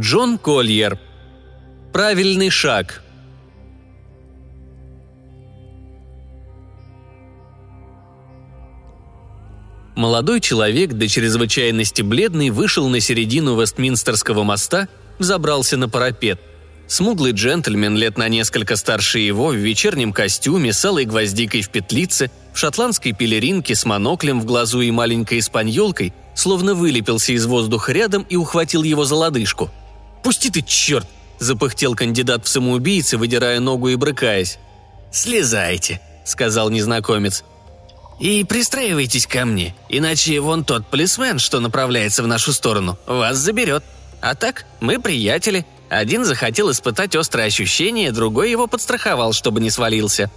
Джон Кольер. Правильный шаг. Молодой человек, до чрезвычайности бледный, вышел на середину Вестминстерского моста, взобрался на парапет. Смуглый джентльмен, лет на несколько старше его, в вечернем костюме, с алой гвоздикой в петлице, в шотландской пелеринке с моноклем в глазу и маленькой испаньолкой, словно вылепился из воздуха рядом и ухватил его за лодыжку. «Пусти ты, черт!» – запыхтел кандидат в самоубийцы, выдирая ногу и брыкаясь. «Слезайте», – сказал незнакомец. И пристраивайтесь ко мне, иначе вон тот полисмен, что направляется в нашу сторону, вас заберет. А так, мы приятели. Один захотел испытать острые ощущения, другой его подстраховал, чтобы не свалился.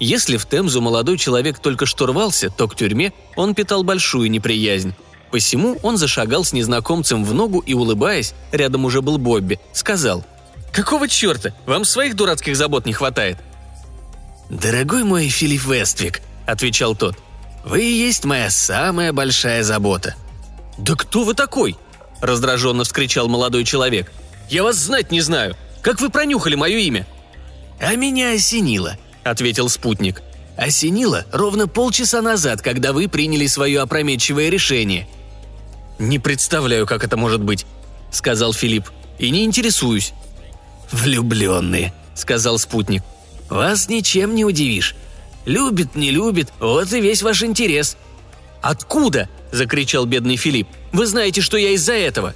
Если в Темзу молодой человек только что рвался, то к тюрьме он питал большую неприязнь. Посему он зашагал с незнакомцем в ногу и, улыбаясь, рядом уже был Бобби, сказал «Какого черта? Вам своих дурацких забот не хватает?» «Дорогой мой Филипп Вествик», – отвечал тот. «Вы и есть моя самая большая забота». «Да кто вы такой?» – раздраженно вскричал молодой человек. «Я вас знать не знаю. Как вы пронюхали мое имя?» «А меня осенило», – ответил спутник. «Осенило ровно полчаса назад, когда вы приняли свое опрометчивое решение». «Не представляю, как это может быть», – сказал Филипп. «И не интересуюсь». «Влюбленные», – сказал спутник. «Вас ничем не удивишь. Любит, не любит, вот и весь ваш интерес». «Откуда?» – закричал бедный Филипп. «Вы знаете, что я из-за этого».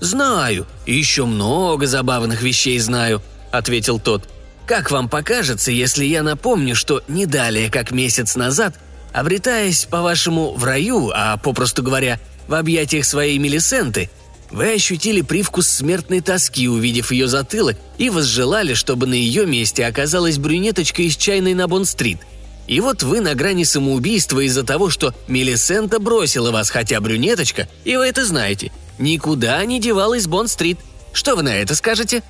«Знаю, еще много забавных вещей знаю», – ответил тот. «Как вам покажется, если я напомню, что не далее, как месяц назад, обретаясь, по-вашему, в раю, а, попросту говоря, в объятиях своей Мелисенты, вы ощутили привкус смертной тоски, увидев ее затылок, и возжелали, чтобы на ее месте оказалась брюнеточка из чайной на Бонн-стрит. И вот вы на грани самоубийства из-за того, что Мелисента бросила вас, хотя брюнеточка, и вы это знаете, никуда не девалась Бонн-стрит. Что вы на это скажете?»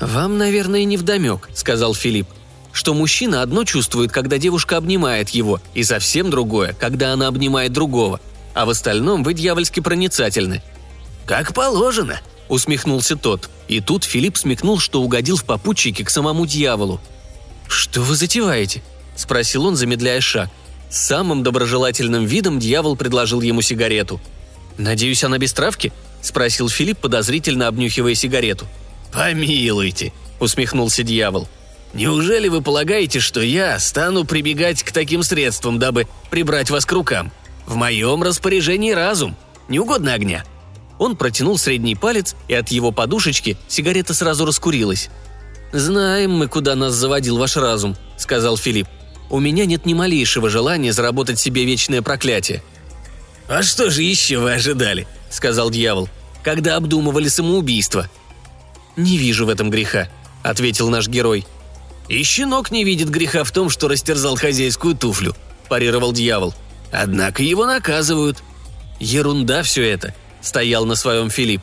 «Вам, наверное, не вдомек», — сказал Филипп что мужчина одно чувствует, когда девушка обнимает его, и совсем другое, когда она обнимает другого. А в остальном вы дьявольски проницательны. «Как положено», — усмехнулся тот. И тут Филипп смекнул, что угодил в попутчике к самому дьяволу. «Что вы затеваете?» – спросил он, замедляя шаг. С самым доброжелательным видом дьявол предложил ему сигарету. «Надеюсь, она без травки?» – спросил Филипп, подозрительно обнюхивая сигарету. «Помилуйте», – усмехнулся дьявол. «Неужели вы полагаете, что я стану прибегать к таким средствам, дабы прибрать вас к рукам? В моем распоряжении разум. Не угодно огня?» Он протянул средний палец, и от его подушечки сигарета сразу раскурилась. «Знаем мы, куда нас заводил ваш разум», — сказал Филипп. «У меня нет ни малейшего желания заработать себе вечное проклятие». «А что же еще вы ожидали?» — сказал дьявол. «Когда обдумывали самоубийство?» «Не вижу в этом греха», — ответил наш герой. «И щенок не видит греха в том, что растерзал хозяйскую туфлю», – парировал дьявол. «Однако его наказывают». «Ерунда все это», стоял на своем Филипп.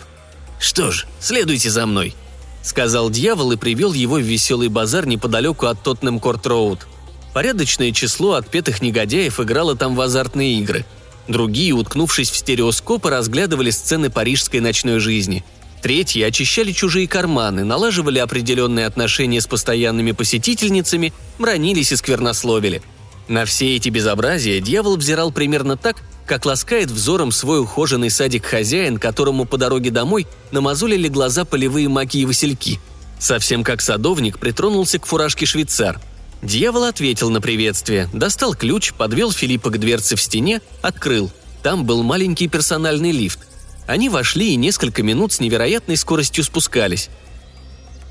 «Что ж, следуйте за мной», — сказал дьявол и привел его в веселый базар неподалеку от Тоттенем Корт-Роуд. Порядочное число отпетых негодяев играло там в азартные игры. Другие, уткнувшись в стереоскопы, разглядывали сцены парижской ночной жизни. Третьи очищали чужие карманы, налаживали определенные отношения с постоянными посетительницами, бронились и сквернословили. На все эти безобразия дьявол взирал примерно так, как ласкает взором свой ухоженный садик хозяин, которому по дороге домой намазулили глаза полевые маки и васильки. Совсем как садовник притронулся к фуражке швейцар. Дьявол ответил на приветствие, достал ключ, подвел Филиппа к дверце в стене, открыл. Там был маленький персональный лифт. Они вошли и несколько минут с невероятной скоростью спускались.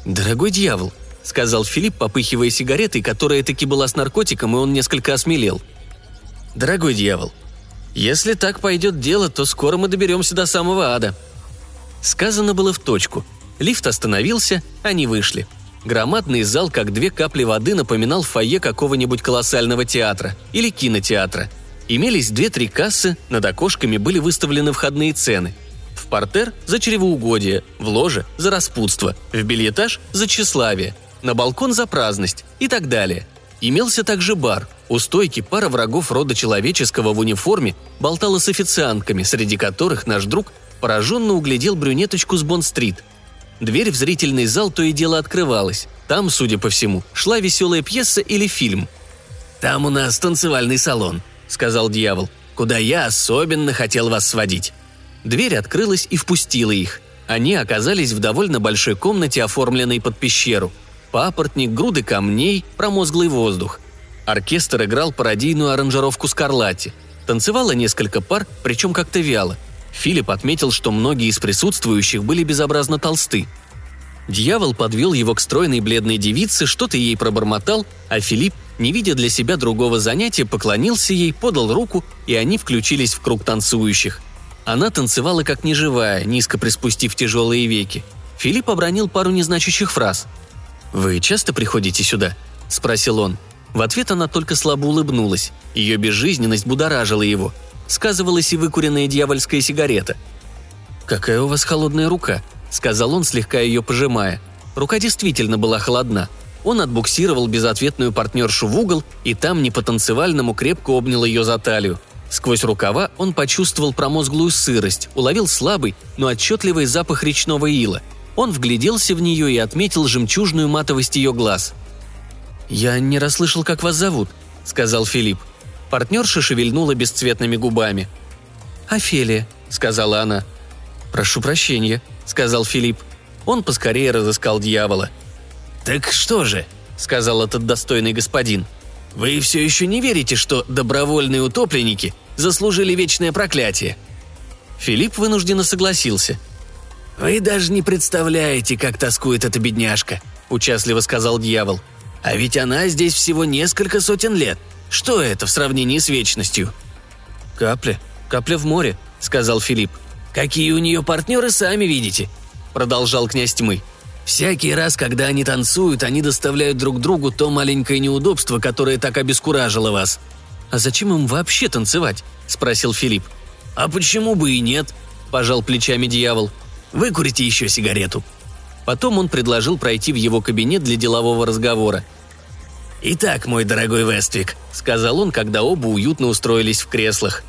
«Дорогой дьявол», — сказал Филипп, попыхивая сигаретой, которая таки была с наркотиком, и он несколько осмелел. «Дорогой дьявол, если так пойдет дело, то скоро мы доберемся до самого ада». Сказано было в точку. Лифт остановился, они вышли. Громадный зал, как две капли воды, напоминал фойе какого-нибудь колоссального театра или кинотеатра. Имелись две-три кассы, над окошками были выставлены входные цены. В портер – за чревоугодие, в ложе – за распутство, в бельетаж – за тщеславие, на балкон – за праздность и так далее – Имелся также бар. У стойки пара врагов рода человеческого в униформе болтала с официантками, среди которых наш друг пораженно углядел брюнеточку с Бонд-стрит. Дверь в зрительный зал то и дело открывалась. Там, судя по всему, шла веселая пьеса или фильм. «Там у нас танцевальный салон», — сказал дьявол, «куда я особенно хотел вас сводить». Дверь открылась и впустила их. Они оказались в довольно большой комнате, оформленной под пещеру. Папоротник, груды камней, промозглый воздух. Оркестр играл пародийную аранжировку Скарлатти. Танцевало несколько пар, причем как-то вяло. Филипп отметил, что многие из присутствующих были безобразно толсты. Дьявол подвел его к стройной бледной девице, что-то ей пробормотал, а Филипп, не видя для себя другого занятия, поклонился ей, подал руку, и они включились в круг танцующих. Она танцевала как неживая, низко приспустив тяжелые веки. Филипп обронил пару незначащих фраз. «Вы часто приходите сюда?» – спросил он. В ответ она только слабо улыбнулась. Ее безжизненность будоражила его. Сказывалась и выкуренная дьявольская сигарета. «Какая у вас холодная рука», – сказал он, слегка ее пожимая. Рука действительно была холодна. Он отбуксировал безответную партнершу в угол и там не по-танцевальному крепко обнял ее за талию. Сквозь рукава он почувствовал промозглую сырость, уловил слабый, но отчетливый запах речного ила. Он вгляделся в нее и отметил жемчужную матовость ее глаз. «Я не расслышал, как вас зовут», — сказал Филипп. Партнерша шевельнула бесцветными губами. «Офелия», — сказала она. «Прошу прощения», — сказал Филипп. Он поскорее разыскал дьявола. «Так что же?» — сказал этот достойный господин. «Вы все еще не верите, что добровольные утопленники заслужили вечное проклятие?» Филипп вынужденно согласился. «Вы даже не представляете, как тоскует эта бедняжка», — участливо сказал дьявол. «А ведь она здесь всего несколько сотен лет. Что это в сравнении с вечностью?» «Капля. Капля в море», — сказал Филипп. «Какие у нее партнеры, сами видите», — продолжал князь тьмы. «Всякий раз, когда они танцуют, они доставляют друг другу то маленькое неудобство, которое так обескуражило вас». «А зачем им вообще танцевать?» – спросил Филипп. «А почему бы и нет?» – пожал плечами дьявол. «Выкурите еще сигарету». Потом он предложил пройти в его кабинет для делового разговора. «Итак, мой дорогой Вествик», — сказал он, когда оба уютно устроились в креслах.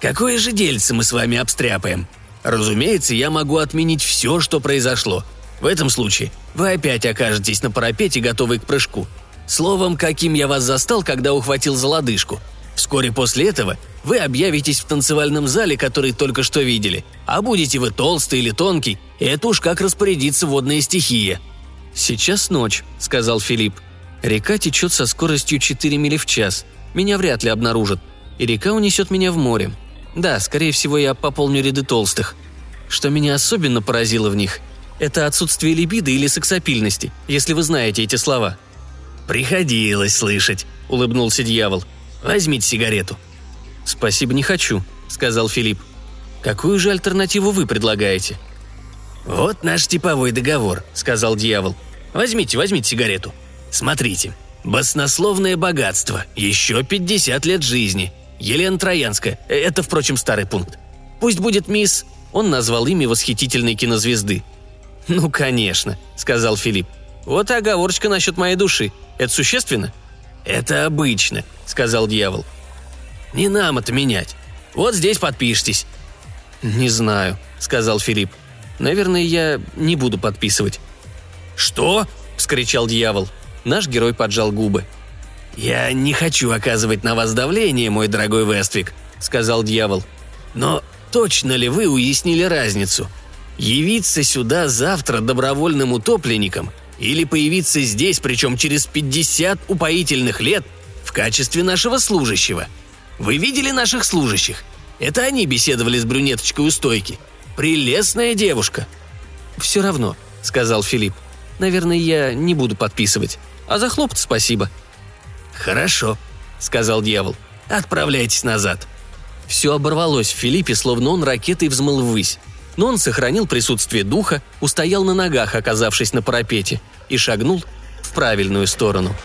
«Какое же дельце мы с вами обстряпаем? Разумеется, я могу отменить все, что произошло. В этом случае вы опять окажетесь на парапете, готовый к прыжку. Словом, каким я вас застал, когда ухватил за лодыжку. Вскоре после этого вы объявитесь в танцевальном зале, который только что видели. А будете вы толстый или тонкий, это уж как распорядится водная стихия». «Сейчас ночь», — сказал Филипп. «Река течет со скоростью 4 мили в час. Меня вряд ли обнаружат. И река унесет меня в море. Да, скорее всего, я пополню ряды толстых. Что меня особенно поразило в них, это отсутствие либидо или сексапильности, если вы знаете эти слова». «Приходилось слышать», — улыбнулся дьявол. «Возьмите сигарету». «Спасибо, не хочу», — сказал Филипп. «Какую же альтернативу вы предлагаете?» «Вот наш типовой договор», — сказал дьявол. «Возьмите, возьмите сигарету. Смотрите. Баснословное богатство. Еще 50 лет жизни. Елена Троянская. Э, это, впрочем, старый пункт. Пусть будет мисс...» Он назвал имя восхитительной кинозвезды. «Ну, конечно», — сказал Филипп. «Вот и оговорочка насчет моей души. Это существенно?» «Это обычно», — сказал дьявол. «Не нам это менять. Вот здесь подпишитесь». «Не знаю», — сказал Филипп. «Наверное, я не буду подписывать». «Что?» — вскричал дьявол. Наш герой поджал губы. «Я не хочу оказывать на вас давление, мой дорогой Вествик», — сказал дьявол. «Но точно ли вы уяснили разницу? Явиться сюда завтра добровольным утопленником или появиться здесь, причем через 50 упоительных лет, в качестве нашего служащего? Вы видели наших служащих? Это они беседовали с брюнеточкой у стойки. Прелестная девушка». «Все равно», — сказал Филипп. «Наверное, я не буду подписывать. А за хлопот спасибо». «Хорошо», — сказал дьявол. «Отправляйтесь назад». Все оборвалось в Филиппе, словно он ракетой взмыл ввысь. Но он сохранил присутствие духа, устоял на ногах, оказавшись на парапете, и шагнул в правильную сторону –